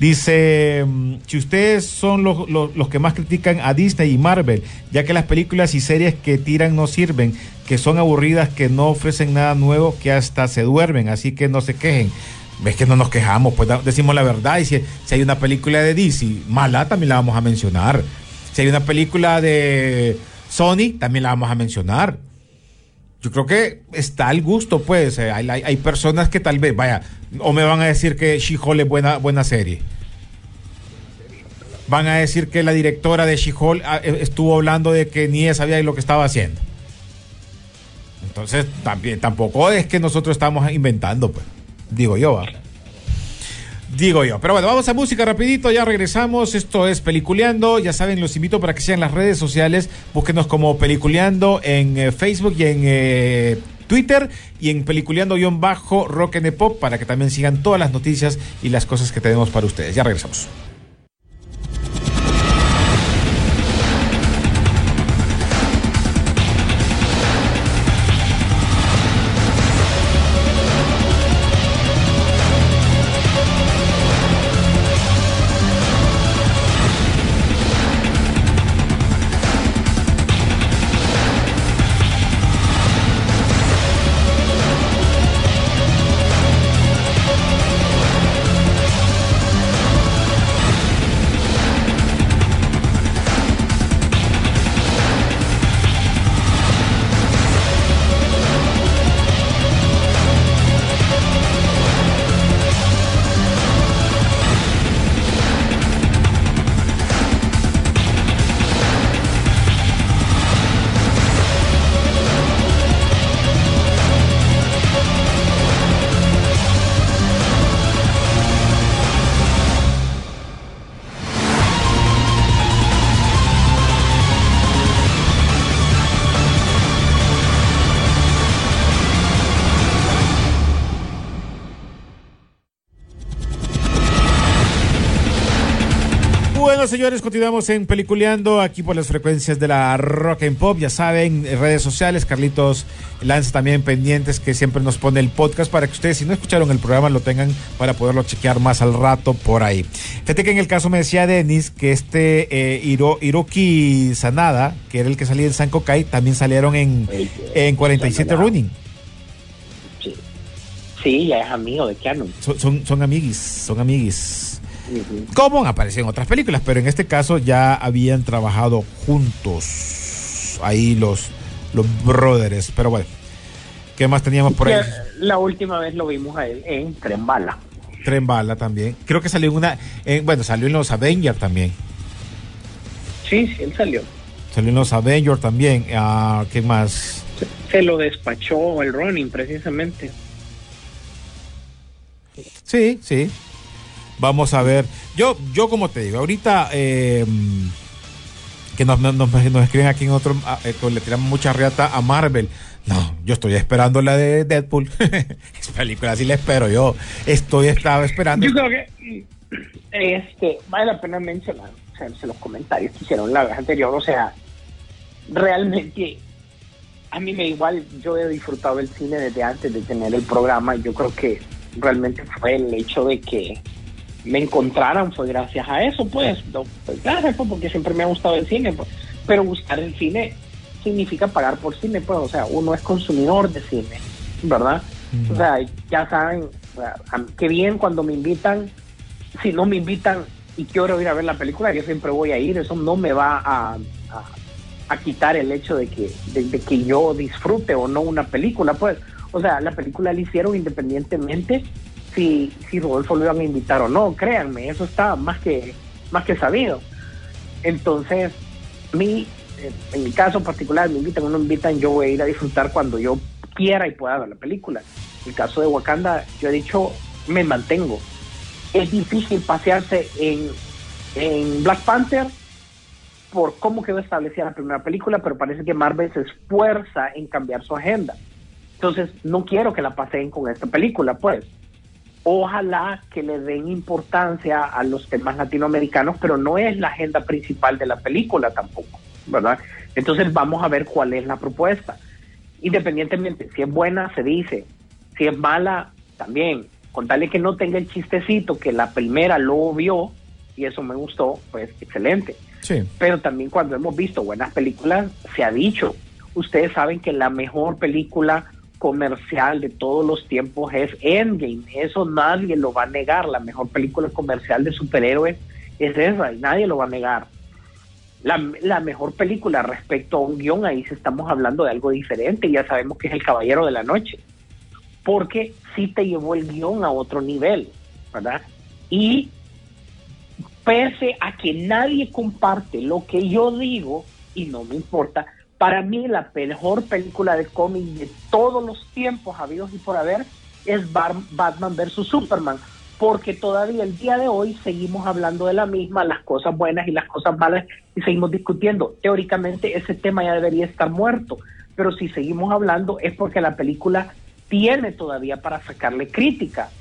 Dice, mm, si ustedes son los, los, los que más critican a Disney y Marvel, ya que las películas y series que tiran no sirven, que son aburridas, que no ofrecen nada nuevo, que hasta se duermen, así que no se quejen. Ves que no nos quejamos, pues decimos la verdad. Y si, si hay una película de DC mala, también la vamos a mencionar. Si hay una película de Sony, también la vamos a mencionar. Yo creo que está al gusto, pues. Eh, Hay, hay- personas que tal vez, vaya, o me van a decir que She-Hulk es buena, buena serie. van a decir que la directora de She-Hulk ah, eh, estuvo hablando de que ni ella sabía lo que estaba haciendo. Entonces, también, tampoco es que nosotros estamos inventando, pues. Digo yo, ¿va? Digo yo. Pero bueno, vamos a música rapidito, ya regresamos. Esto es Peliculeando. Ya saben, los invito para que sean las redes sociales. Búsquenos como Peliculeando en eh, Facebook y en eh, Twitter y en Peliculeando-Bajo Rock and Pop para que también sigan todas las noticias y las cosas que tenemos para ustedes. Ya regresamos. Señores, continuamos en Peliculeando aquí por las frecuencias de la Rock and Pop. Ya saben, en redes sociales, Carlitos Lance también pendientes que siempre nos pone el podcast para que ustedes, si no escucharon el programa, lo tengan para poderlo chequear más al rato por ahí. Fíjate que en el caso me decía Denis que este eh, Hiro, Hiroki Sanada, que era el que salía en San Kai, también salieron en, en 47 Running. Sí. Sí, ya es amigo de Canon. Son, son, son amiguis, son amiguis. Como han aparecido en otras películas, pero en este caso ya habían trabajado juntos. Ahí los, los brothers. Pero bueno, ¿qué más teníamos por ahí? La última vez lo vimos a él en Tren Bala. Tren Bala también. Creo que salió en una. en- bueno, salió en los Avengers también. Sí, sí, él salió. Salió en los Avengers también. Ah, ¿Qué más? Se, se lo despachó el Ronin, precisamente. Sí, sí. Vamos a ver. Yo, yo como te digo, ahorita eh, que nos, nos, escriben aquí en otro, ah, eh, que le tiramos mucha reata a Marvel. No, yo estoy esperando la de Deadpool. es película, así la espero yo. Estoy estaba esperando. Yo creo que mm, este, vale la pena mencionar o sea, los comentarios que hicieron la vez anterior. O sea, realmente a mí me igual, yo he disfrutado el cine desde antes de tener el programa. Yo creo que realmente fue el hecho de que me encontraran, fue gracias a eso, pues. No, pues gracias, pues, porque siempre me ha gustado el cine, pues. Pero buscar el cine significa pagar por cine, pues. O sea, uno es consumidor de cine, ¿verdad? O sea, ya saben, o sea, a- qué bien cuando me invitan. Si no me invitan y quiero ir a ver la película, yo siempre voy a ir. Eso no me va a, a- a quitar el hecho de que, de, de que yo disfrute o no una película, pues. O sea, la película la hicieron independientemente si, si Rodolfo lo iban a invitar o no, créanme, eso está más que, más que sabido. Entonces, mi, eh, en mi caso particular, me invitan o no me invitan, yo voy a ir a disfrutar cuando yo quiera y pueda ver la película. En el caso de Wakanda, yo he dicho, me mantengo. Es difícil pasearse en, en Black Panther por cómo quedó establecida la primera película, pero parece que Marvel se esfuerza en cambiar su agenda. Entonces, no quiero que la paseen con esta película, pues. Ojalá que le den importancia a los temas latinoamericanos, pero no es la agenda principal de la película tampoco, ¿verdad? Entonces, vamos a ver cuál es la propuesta. Independientemente, si es buena, se dice. Si es mala, también. Con tal de que no tenga el chistecito que la primera lo vio, y eso me gustó, pues excelente Sí. pero también cuando hemos visto buenas películas, se ha dicho, ustedes saben que la mejor película comercial de todos los tiempos es Endgame, eso nadie lo va a negar, la mejor película comercial de superhéroes es esa, y nadie lo va a negar. La, mejor película respecto a un guion, ahí estamos hablando de algo diferente, ya sabemos que es El Caballero de la Noche, porque sí te llevó el guion a otro nivel, ¿verdad? Y pese a que nadie comparte lo que yo digo, y no me importa, para mí la mejor película de cómic de todos los tiempos habidos y por haber es Batman vs. Superman, porque todavía el día de hoy seguimos hablando de la misma, las cosas buenas y las cosas malas, y seguimos discutiendo. Teóricamente ese tema ya debería estar muerto, pero si seguimos hablando es porque la película tiene todavía para sacarle crítica.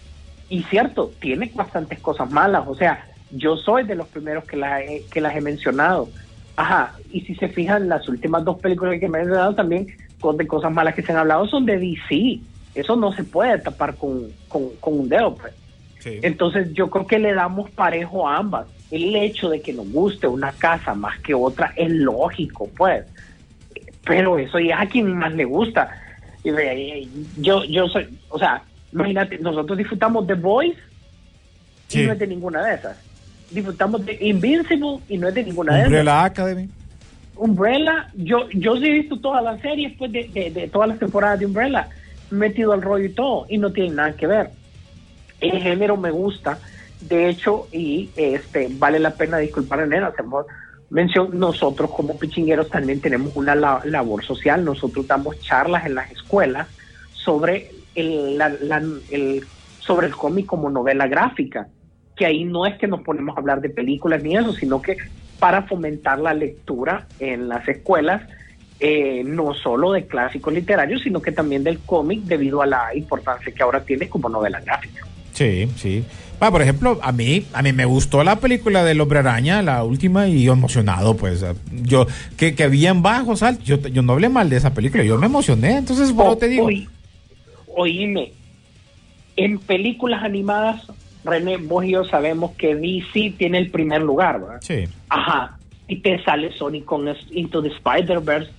Y cierto, tiene bastantes cosas malas, o sea, yo soy de los primeros que, la he- que las he mencionado. Ajá, y si se fijan, las últimas dos películas que me han dado también, con de cosas malas que se han hablado, son de DC. Eso no se puede tapar con, con, con un dedo, pues. Sí. Entonces yo creo que le damos parejo a ambas. El hecho de que nos guste una casa más que otra es lógico, pues. Pero eso ya es a quien más le gusta. Yo, yo soy, o sea, imagínate, nosotros disfrutamos de Boys Sí. y no es de ninguna de esas. Disfrutamos de Invincible y no es de ninguna de esas. Umbrella Academy. Umbrella, yo, yo sí he visto todas las series pues, de, de, de todas las temporadas de Umbrella, metido al rollo y todo, y no tiene nada que ver. El género me gusta, de hecho, y este vale la pena disculpar en él, hacemos mención, nosotros como pichingueros también tenemos una la- labor social, nosotros damos charlas en las escuelas sobre el, la- la- el- sobre el cómic como novela gráfica, que ahí no es que nos ponemos a hablar de películas ni eso, sino que para fomentar la lectura en las escuelas, eh, no solo de clásicos literarios, sino que también del cómic debido a la importancia que ahora tiene como novela gráfica. Sí, sí. Ah, por ejemplo, a mí, a mí me gustó la película del Hombre Araña, la última, y yo emocionado, pues. Yo, que, que habían bajos, altos. Yo, yo no hablé mal de esa película, yo me emocioné. Entonces, bueno, te digo. Oí- oíme, en películas animadas, René, vos y yo sabemos que DC tiene el primer lugar, ¿verdad? Sí. Ajá. Y te sale Sony con Into the Spider-Verse.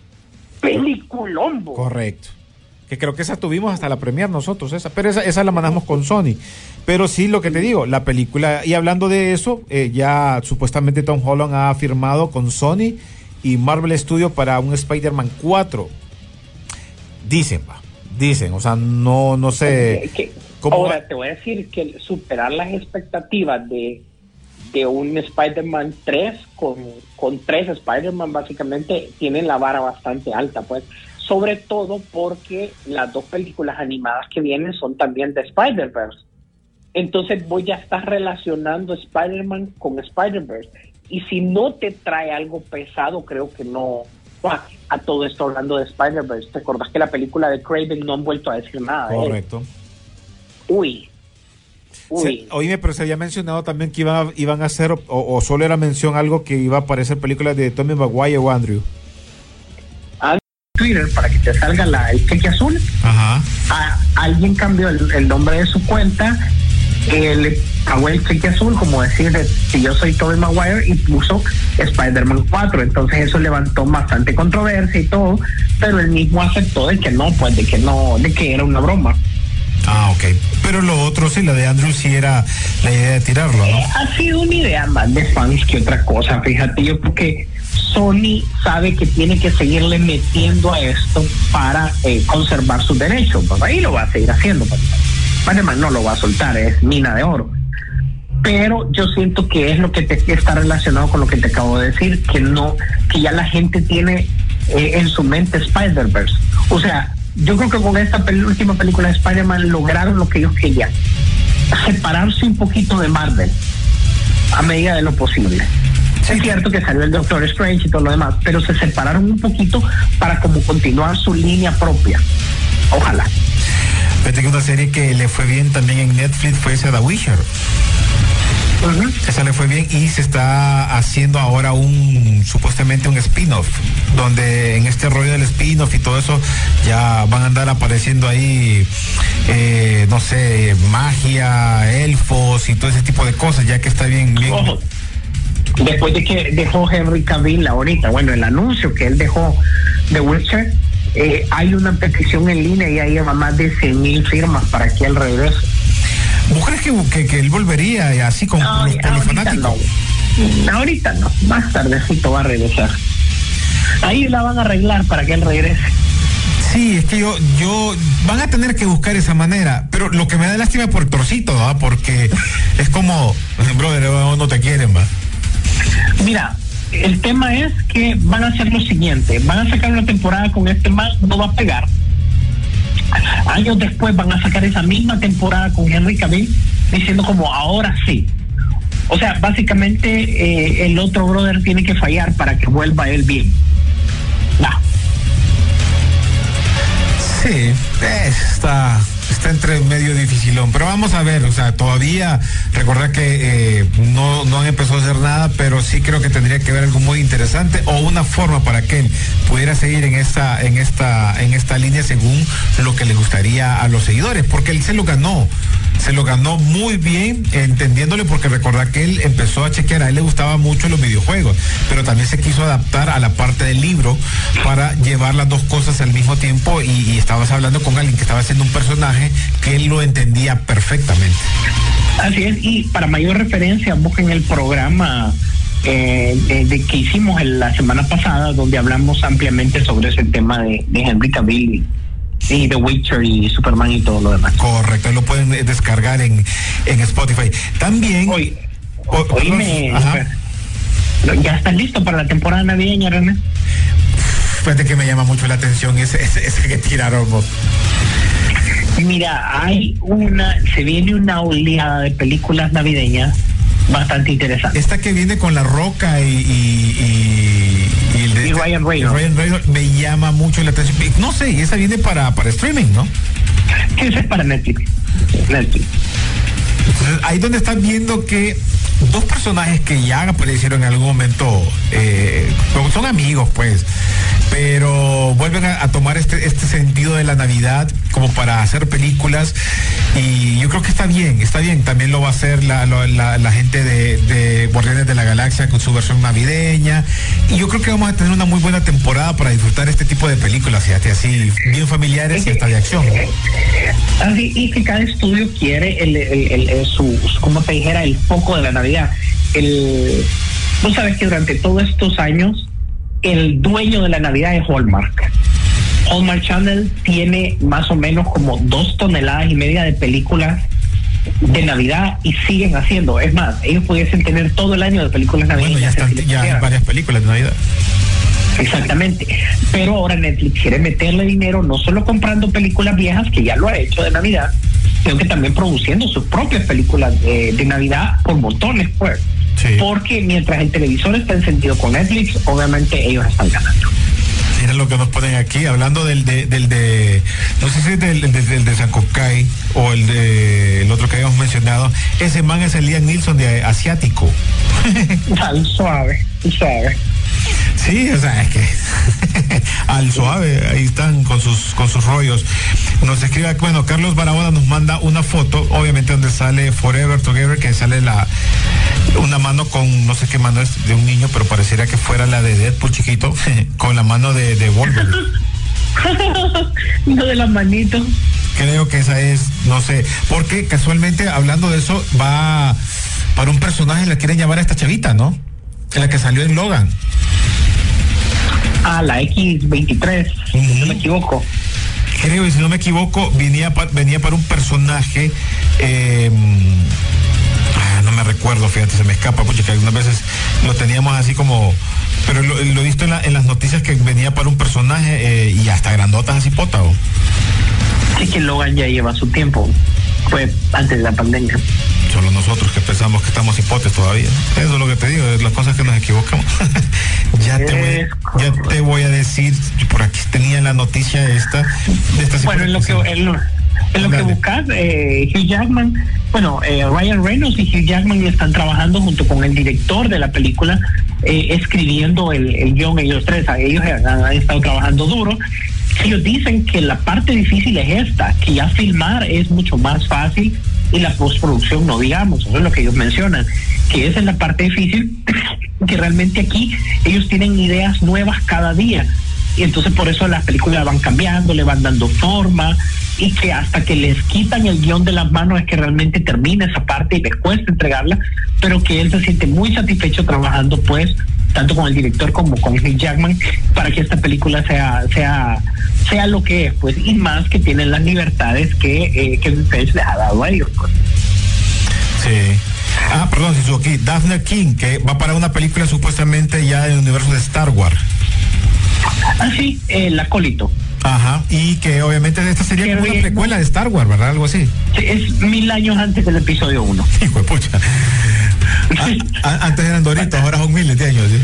Peliculón, bo. Correcto. Que creo que esa tuvimos hasta la premier nosotros, esa, pero esa, esa la manejamos con Sony. Pero sí, lo que te digo, la película, y hablando de eso, eh, ya supuestamente Tom Holland ha firmado con Sony y Marvel Studios para un Spider-Man 4. Dicen, va, dicen, o sea, no, no sé. ¿Cómo ahora va? te voy a decir que superar las expectativas de, de un Spider-Man 3 con, con tres Spider-Man básicamente tienen la vara bastante alta, pues. Sobre todo porque las dos películas animadas que vienen son también de Spider-Verse. Entonces vos ya estás relacionando Spider-Man con Spider-Verse. Y si no te trae algo pesado, creo que no. A todo esto hablando de Spider-Verse, ¿te acordás que la película de Craven no han vuelto a decir nada? de él? Uy. Uy. Oíme, pero se había mencionado también que iba, iban a hacer, o, o solo era mención algo que iba a aparecer películas de Tommy Maguire o Andrew. Twitter para que te salga la, el cheque azul. Ajá. A- alguien cambió el, el nombre de su cuenta, le pagó el cheque azul, como decir, de, si yo soy Tobey Maguire, y puso Spider-Man 4. Entonces eso levantó bastante controversia y todo, pero él mismo aceptó de que no, pues de que no, de que era una broma. Ah, ok. Pero lo otro, sí, la de Andrew sí era la idea de tirarlo, ¿no? Eh, ha sido una idea más de fans que otra cosa, fíjate, yo porque Sony sabe que tiene que seguirle metiendo a esto para eh, conservar sus derechos, pues ahí lo va a seguir haciendo, pues. Spider-Man no lo va a soltar, es mina de oro. Pero yo siento que es lo que te, está relacionado con lo que te acabo de decir, que no, que ya la gente tiene eh, en su mente Spider-Verse. O sea, yo creo que con esta última película de Spider-Man lograron lo que ellos querían, separarse un poquito de Marvel a medida de lo posible. Es cierto que salió el Doctor Strange y todo lo demás, pero se separaron un poquito para como continuar su línea propia. Ojalá. Fíjate que una serie que le fue bien también en Netflix fue esa The Witcher. Ujú. Esa le fue bien y se está haciendo ahora un supuestamente un spin-off, donde en este rollo del spin-off y todo eso ya van a andar apareciendo ahí, eh, no sé, magia, elfos y todo ese tipo de cosas, ya que está bien, bien. Ojo, después de que dejó Henry Cavill ahorita, bueno, el anuncio que él dejó de Witcher, eh, hay una petición en línea y ahí lleva más de 100 mil firmas para que él regrese. ¿Vos crees que, que, que él volvería y así con No, los, fanáticos? no. Ahorita no, más tardecito va a regresar. Ahí la van a arreglar para que él regrese. Sí, es que yo, yo, van a tener que buscar esa manera, pero lo que me da lástima es por Torcito, ¿va? Porque es como, brother, no te quieren, va. Mira, el tema es que van a hacer lo siguiente, van a sacar una temporada con este man, no va a pegar. Años después van a sacar esa misma temporada con Henry Cavill diciendo como ahora sí. O sea, básicamente eh, el otro brother tiene que fallar para que vuelva él bien. Nah. Sí, está, está entre medio dificilón, pero vamos a ver, o sea, todavía recordar que eh, no, no han empezado a hacer nada, pero sí creo que tendría que haber algo muy interesante o una forma para que él pudiera seguir en esta, en esta, en esta línea según lo que le gustaría a los seguidores, porque él se lo ganó se lo ganó muy bien, entendiéndole, porque recordar que él empezó a chequear, a él le gustaban mucho los videojuegos, pero también se quiso adaptar a la parte del libro para llevar las dos cosas al mismo tiempo y, estabas hablando con alguien que estaba haciendo un personaje que él lo entendía perfectamente. Así es, y para mayor referencia, busquen el programa eh, de, de que hicimos en la semana pasada, donde hablamos ampliamente sobre ese tema de, de Henry Cavill y The Witcher y Superman y todo lo demás. Correcto, lo pueden eh, descargar en, en Spotify. También. Hoy, o- oíme. ¿ya estás listo para la temporada navideña, René? Fíjate que me llama mucho la atención ese, ese, ese que tiraron vos. Mira, hay una, se viene una oleada de películas navideñas bastante interesante. Esta que viene con La Roca y, y, y, y Ryan Reynolds. y Ryan Reynolds me llama mucho la atención. No sé, y esa viene para, para streaming, ¿no? Esa es para Netflix. Netflix. Entonces, ahí donde estás viendo que dos personajes que ya aparecieron en algún momento, eh, son- son amigos, pues, pero vuelven a, a tomar este, este sentido de la Navidad como para hacer películas y yo creo que está bien, está bien. También lo va a hacer la, lo- la- la gente de, de Guardianes de la Galaxia con su versión navideña y yo creo que vamos a tener una muy buena temporada para disfrutar este tipo de películas, fíjate, así, bien familiares y hasta de acción. Así, y que cada estudio quiere el, el, el- su- como te dijera, el foco de la Navidad. El, Tú sabes que durante todos estos años, el dueño de la Navidad es Hallmark. Hallmark Channel tiene más o menos como dos toneladas y media de películas de Navidad y siguen haciendo. Es más, ellos pudiesen tener todo el año de películas Bueno, navideñas. ya, están, si ya hay varias películas de Navidad. Exactamente. Pero ahora Netflix quiere meterle dinero no solo comprando películas viejas, que ya lo ha hecho de Navidad, sino que también produciendo sus propias películas de, de Navidad por montones, pues. Sí. Porque mientras el televisor está encendido con Netflix, obviamente ellos están ganando. Lo que nos ponen aquí, hablando del de, del de no sé si es del, del, del de San Cocay o el de el otro que habíamos mencionado, ese man es el Liam Nilsson de asiático. Al suave, suave. Sí, o sea, es que al suave, ahí están con sus con sus rollos. Nos escribe, bueno, Carlos Barahona nos manda una foto, obviamente donde sale Forever Together, que sale la una mano con, no sé qué mano es, de un niño, pero pareciera que fuera la de Deadpool chiquito, con la mano de, de Wolverine. Uno de las manitos. Creo que esa es, no sé, porque casualmente hablando de eso, va para un personaje, la quieren llamar a esta chavita, ¿no? La que salió en Logan. Ah, la X23, si no me equivoco. Creo, y si no me equivoco, venía, pa- venía para un personaje, eh, ah, no me recuerdo, fíjate, se me escapa, porque que algunas veces lo teníamos así como, pero lo, he visto en, la- en las noticias que venía para un personaje eh, y hasta grandotas así potado. Sí que Logan ya lleva su tiempo. Fue antes de la pandemia. Solo nosotros que pensamos que estamos hipotes todavía. Eso es lo que te digo, es las cosas que nos equivocamos. ya, te voy, ya te voy a decir, por aquí tenía la noticia esta, de esta Bueno, en lo que, en lo, en lo que buscas, eh, Hugh Jackman, bueno, eh, Ryan Reynolds y Hugh Jackman están trabajando junto con el director de la película, eh, escribiendo el, el guion ellos tres. A Ellos han, han estado trabajando duro. Ellos dicen que la parte difícil es esta, que ya filmar es mucho más fácil y la postproducción no digamos, eso es lo que ellos mencionan, que esa es la parte difícil, que realmente aquí ellos tienen ideas nuevas cada día. Y entonces por eso las películas van cambiando, le van dando forma y que hasta que les quitan el guion de las manos es que realmente termina esa parte y les cuesta entregarla, pero que él se siente muy satisfecho trabajando pues tanto con el director como con Hugh Jackman, para que esta película sea, sea, sea lo que es, pues, y más que tienen las libertades que eh, Kevin Feige les ha dado a ellos. Pues. Sí. Ah, perdón, aquí Daphne King, que va para una película supuestamente ya en el universo de Star Wars. Ah, sí, el acólito. Ajá, y que obviamente esta sería como una precuela de Star Wars, ¿verdad? Algo así. Sí, es mil años antes del episodio 1. Hijo de pucha. Ah, antes eran doritos, ahora son miles de años, ¿sí?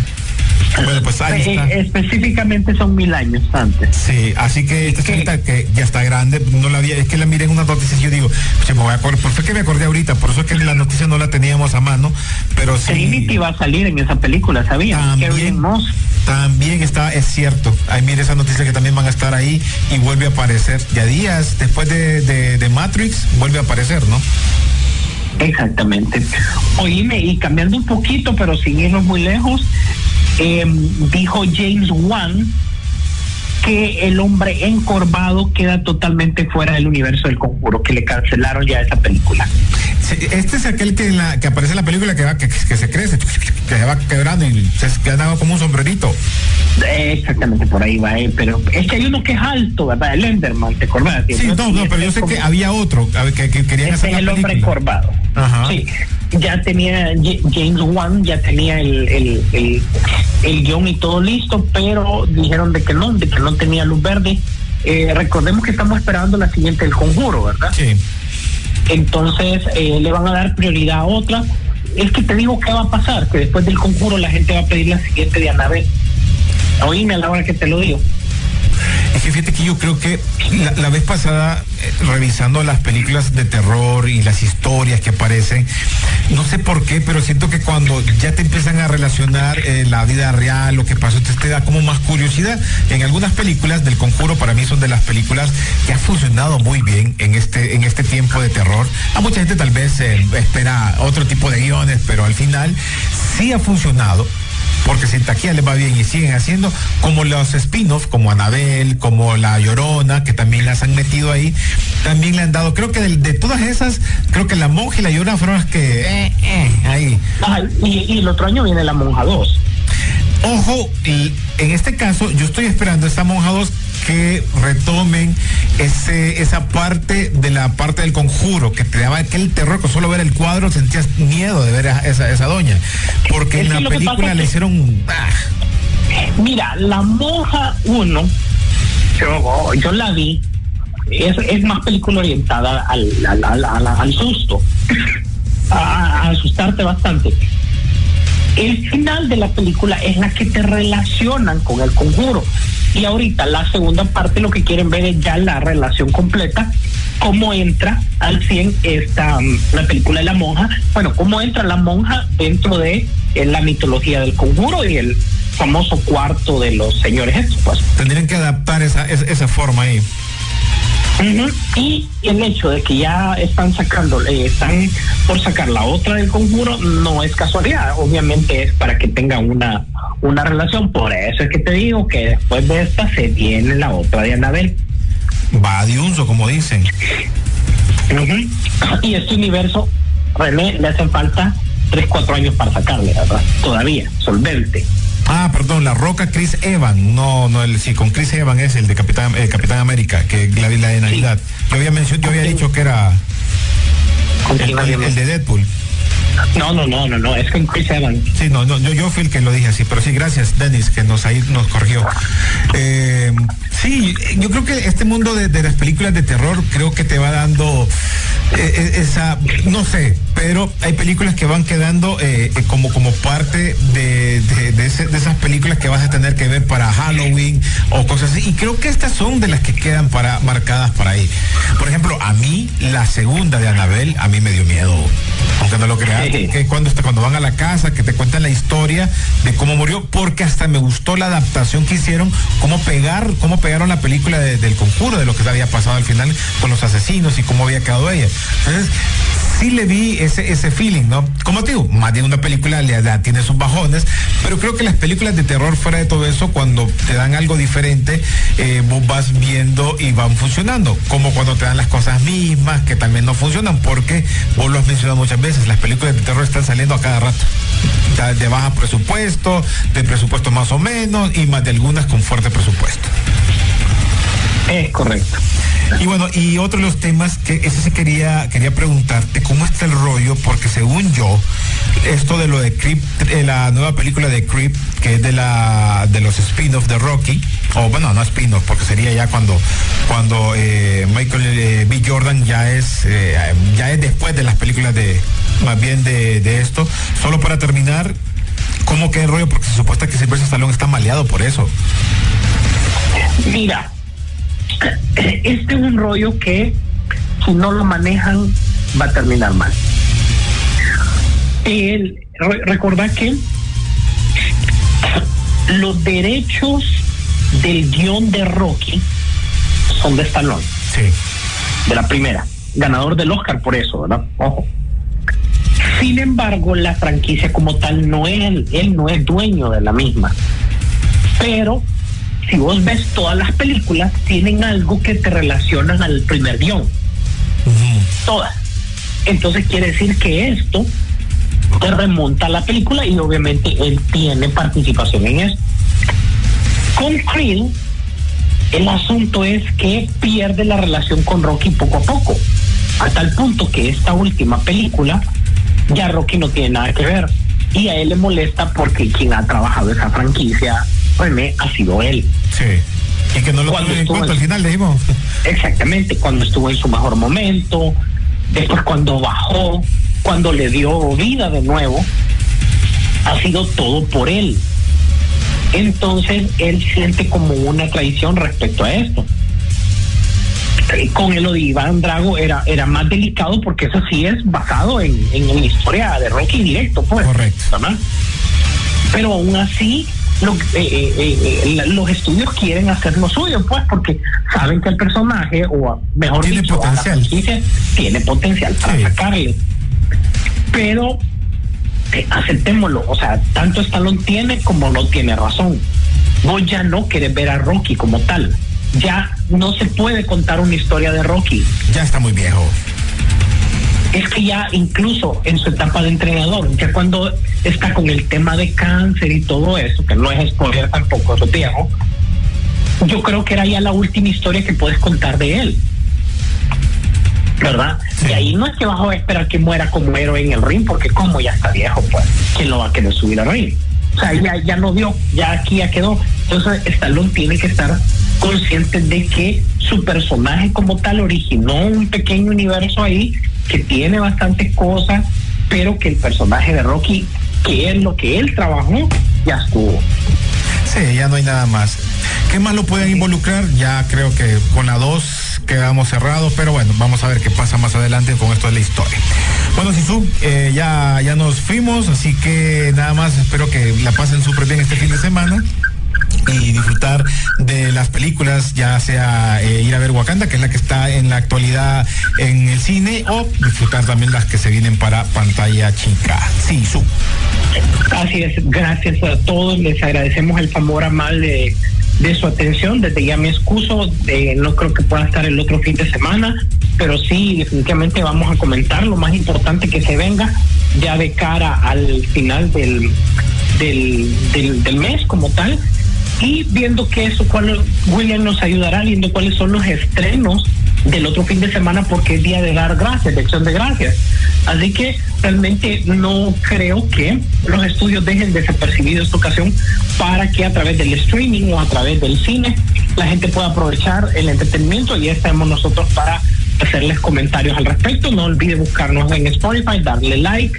Bueno, pues ahí está. específicamente son mil años antes. Sí, así que esta señorita que ya está grande, no la había, es que la miré en unas noticias y yo digo, se me voy a acordar, por eso que me acordé ahorita, por eso es que la noticia no la teníamos a mano, pero sí. Trinity va a salir en esa película, ¿sabía? También, también está, es cierto. Ahí mire esa noticia que también van a estar ahí y vuelve a aparecer. Ya días después de, de, de Matrix, vuelve a aparecer, ¿no? Exactamente. Oíme, y cambiando un poquito, pero sin irnos muy lejos, eh, dijo James Wan que el hombre encorvado queda totalmente fuera del universo del conjuro, que le cancelaron ya esa película. Este es aquel que, la, que aparece en la película que, va, que, se crece, que se va quebrando y se queda como un sombrerito. Exactamente, por ahí va, eh, pero es que hay uno que es alto, ¿verdad? El Enderman, ¿te acordás? Sí, no, no, pero yo sé que había otro que, que querían este hacer es el hombre encorvado. Ajá. Sí, ya tenía James Wan, ya tenía el, el, el, el guion y todo listo, pero dijeron de que no, de que no tenía luz verde. Eh, recordemos que estamos esperando la siguiente del conjuro, ¿verdad? Sí. Entonces eh, le van a dar prioridad a otra. Es que te digo qué va a pasar, que después del conjuro la gente va a pedir la siguiente de Anabel. Oíme a la hora que te lo digo. Es que fíjate que yo creo que la, vez pasada, eh, revisando las películas de terror y las historias que aparecen, no sé por qué, pero siento que cuando ya te empiezan a relacionar eh, la vida real, lo que pasó, te, te, da como más curiosidad. En algunas películas del conjuro, para mí son de las películas que han funcionado muy bien en este, en este tiempo de terror. A mucha gente tal vez eh, espera otro tipo de guiones, pero al final sí ha funcionado porque si en taquilla les va bien y siguen haciendo, como los spin-offs, como Anabel, como La Llorona, que también las han metido ahí, también le han dado, creo que de, todas esas, creo que La Monja y La Llorona fueron las que, eh, eh, ahí. y, el otro año viene La Monja 2. Ojo, en este caso yo estoy esperando esta Monja 2 que retomen ese, esa parte de la parte del conjuro, que te daba aquel terror, que solo ver el cuadro sentías miedo de ver a esa, esa doña. Porque en la película le hicieron... Ah. Mira, la monja 1, yo, yo la vi, es, es, más película orientada al, al, al, al susto, a, a asustarte bastante el final de la película es la que te relacionan con el conjuro. Y ahorita la segunda parte lo que quieren ver es ya la relación completa, cómo entra al 100 esta mm, la película de la monja, bueno, cómo entra la monja dentro de eh, la mitología del conjuro y el famoso cuarto de los señores estos. Pues. Tendrían que adaptar esa, esa, forma ahí. Y el hecho de que ya están sacando, eh, están por sacar la otra del conjuro, no es casualidad, obviamente es para que tenga una una relación. Por eso es que te digo que después de esta se viene la otra de Anabel. Va de uso, como dicen. Y este universo, René, le hacen falta 3, 4 años para sacarle, ¿verdad? Todavía, solvente. Ah, perdón, la roca Chris Evan, no, no, el, sí, con Chris Evan es el de Capitán, eh, Capitán América, que la, la de Navidad. Yo había mencionado, yo había dicho que era el de Deadpool. No, no, no, no, no, es con Chris Evans. Sí, no, no yo, yo fui el que lo dije así, pero sí, gracias, Dennis, que nos ahí nos corrigió. Eh, sí, yo creo que este mundo de, las películas de terror creo que te va dando eh, eh, esa, no sé, pero hay películas que van quedando como, como parte de, de, esas películas que vas a tener que ver para Halloween o cosas así. Y creo que estas son de las que quedan para, marcadas para ahí. Por ejemplo, a mí, la segunda de Anabel, a mí me dio miedo, aunque no lo creas que cuando, cuando van a la casa, que te cuentan la historia de cómo murió, porque hasta me gustó la adaptación que hicieron, cómo pegar, cómo pegaron la película del conjuro, de lo que había pasado al final con los asesinos y cómo había quedado ella. Entonces, sí le vi ese, ese feeling, ¿no? Como te digo, más de una película le da, tiene sus bajones, pero creo que las películas de terror fuera de todo eso, cuando te dan algo diferente, eh, vos vas viendo y van funcionando, como cuando te dan las cosas mismas, que también no funcionan, porque vos lo has mencionado muchas veces, las películas de terror están saliendo a cada rato. De baja presupuesto, de presupuesto más o menos, y más de algunas con fuerte presupuesto. Es correcto. Y bueno, y otro de los temas que ese sí quería, quería preguntarte, ¿cómo está el rollo? Porque según yo, esto de lo de Creep, la nueva película de Creep, que es de la de los spin-offs de Rocky, o bueno, no spin-off, porque sería ya cuando, cuando eh, Michael eh, B. Jordan ya es, eh, ya es después de las películas de, más bien de, de esto. Solo para terminar, ¿cómo queda el rollo? Porque se supuesta que Sylvester Stallone está maleado por eso. Mira, este es un rollo que si no lo manejan va a terminar mal. El, re- recordad que los derechos del guion de Rocky son de Stallone, Sí. de la primera, ganador del Oscar por eso, ¿verdad? Ojo. Sin embargo, la franquicia como tal no es él, él no es dueño de la misma. Pero si vos ves todas las películas, tienen algo que te relacionan al primer guion. Todas. Entonces quiere decir que esto te remonta a la película y obviamente él tiene participación en eso. Con Creed, el asunto es que pierde la relación con Rocky poco a poco, a tal punto que esta última película ya Rocky no tiene nada que ver y a él le molesta porque quien ha trabajado esa franquicia, René, ha sido él. Sí. Y que no lo Cuando en cuenta en- al final, le dimos. Exactamente, cuando estuvo en su mejor momento, después cuando bajó, cuando le dio vida de nuevo, ha sido todo por él. Entonces él siente como una traición respecto a esto. Con el de Iván Drago era, era más delicado porque eso sí es basado en, en la historia de Rocky directo, pues. Correcto. ¿verdad? Pero aún así, lo- eh, eh, eh, la- los estudios quieren hacer lo suyo, pues, porque saben que el personaje, o mejor Tiene dicho, a la potencial. franquicia, tiene potencial para Sí. sacarle. Pero eh, aceptémoslo, o sea, tanto Stallone tiene como no tiene razón. Vos ya no querés ver a Rocky como tal. Ya no se puede contar una historia de Rocky. Ya está muy viejo. Es que ya incluso en su etapa de entrenador, ya cuando está con el tema de cáncer y todo eso, que no es spoiler tampoco, eso viejo, yo creo que era ya la última historia que puedes contar de él. ¿Verdad? Y ahí no es que vas a esperar que muera como héroe en el ring, porque como ya está viejo, pues, ¿quién lo va a querer subir al ring? O sea, ya, ya no dio, ya aquí ya quedó. Entonces, Stallone tiene que estar consciente de que su personaje como tal originó un pequeño universo ahí que tiene bastantes cosas, pero que el personaje de Rocky, que es lo que él trabajó, ya estuvo. Sí, ya no hay nada más. ¿Qué más lo pueden involucrar? Ya creo que con la 2 quedamos cerrados, pero bueno, vamos a ver qué pasa más adelante con esto de la historia. Bueno, Sisu, eh, ya, ya nos fuimos, así que nada más espero que la pasen súper bien este fin de semana y disfrutar de las películas, ya sea eh, ir a ver Wakanda, que es la que está en la actualidad en el cine, o disfrutar también las que se vienen para pantalla chica. Sí, su. Así es, gracias a todos, les agradecemos el favor amable de, de su atención, desde ya me excuso, eh, no creo que pueda estar el otro fin de semana, pero sí, definitivamente vamos a comentar lo más importante que se venga ya de cara al final del, del, del, del mes como tal, y viendo que eso, cuál, William nos ayudará viendo cuáles son los estrenos del otro fin de semana porque es día de dar gracias, de acción de gracias. Así que realmente no creo que los estudios dejen desapercibido esta ocasión para que a través del streaming o a través del cine la gente pueda aprovechar el entretenimiento y ya estamos nosotros para hacerles comentarios al respecto. No olvide buscarnos en Spotify, darle like,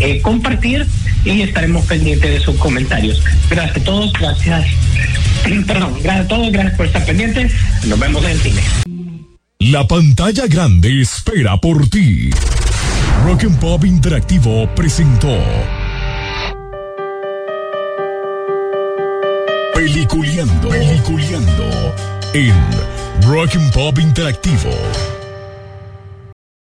eh, compartir y estaremos pendientes de sus comentarios. Gracias a todos, gracias. Perdón, gracias a todos, gracias por estar pendientes. Nos vemos en el cine. La pantalla grande espera por ti. Rock and Pop Interactivo presentó Peliculeando, Peliculeando en Rock and Pop Interactivo.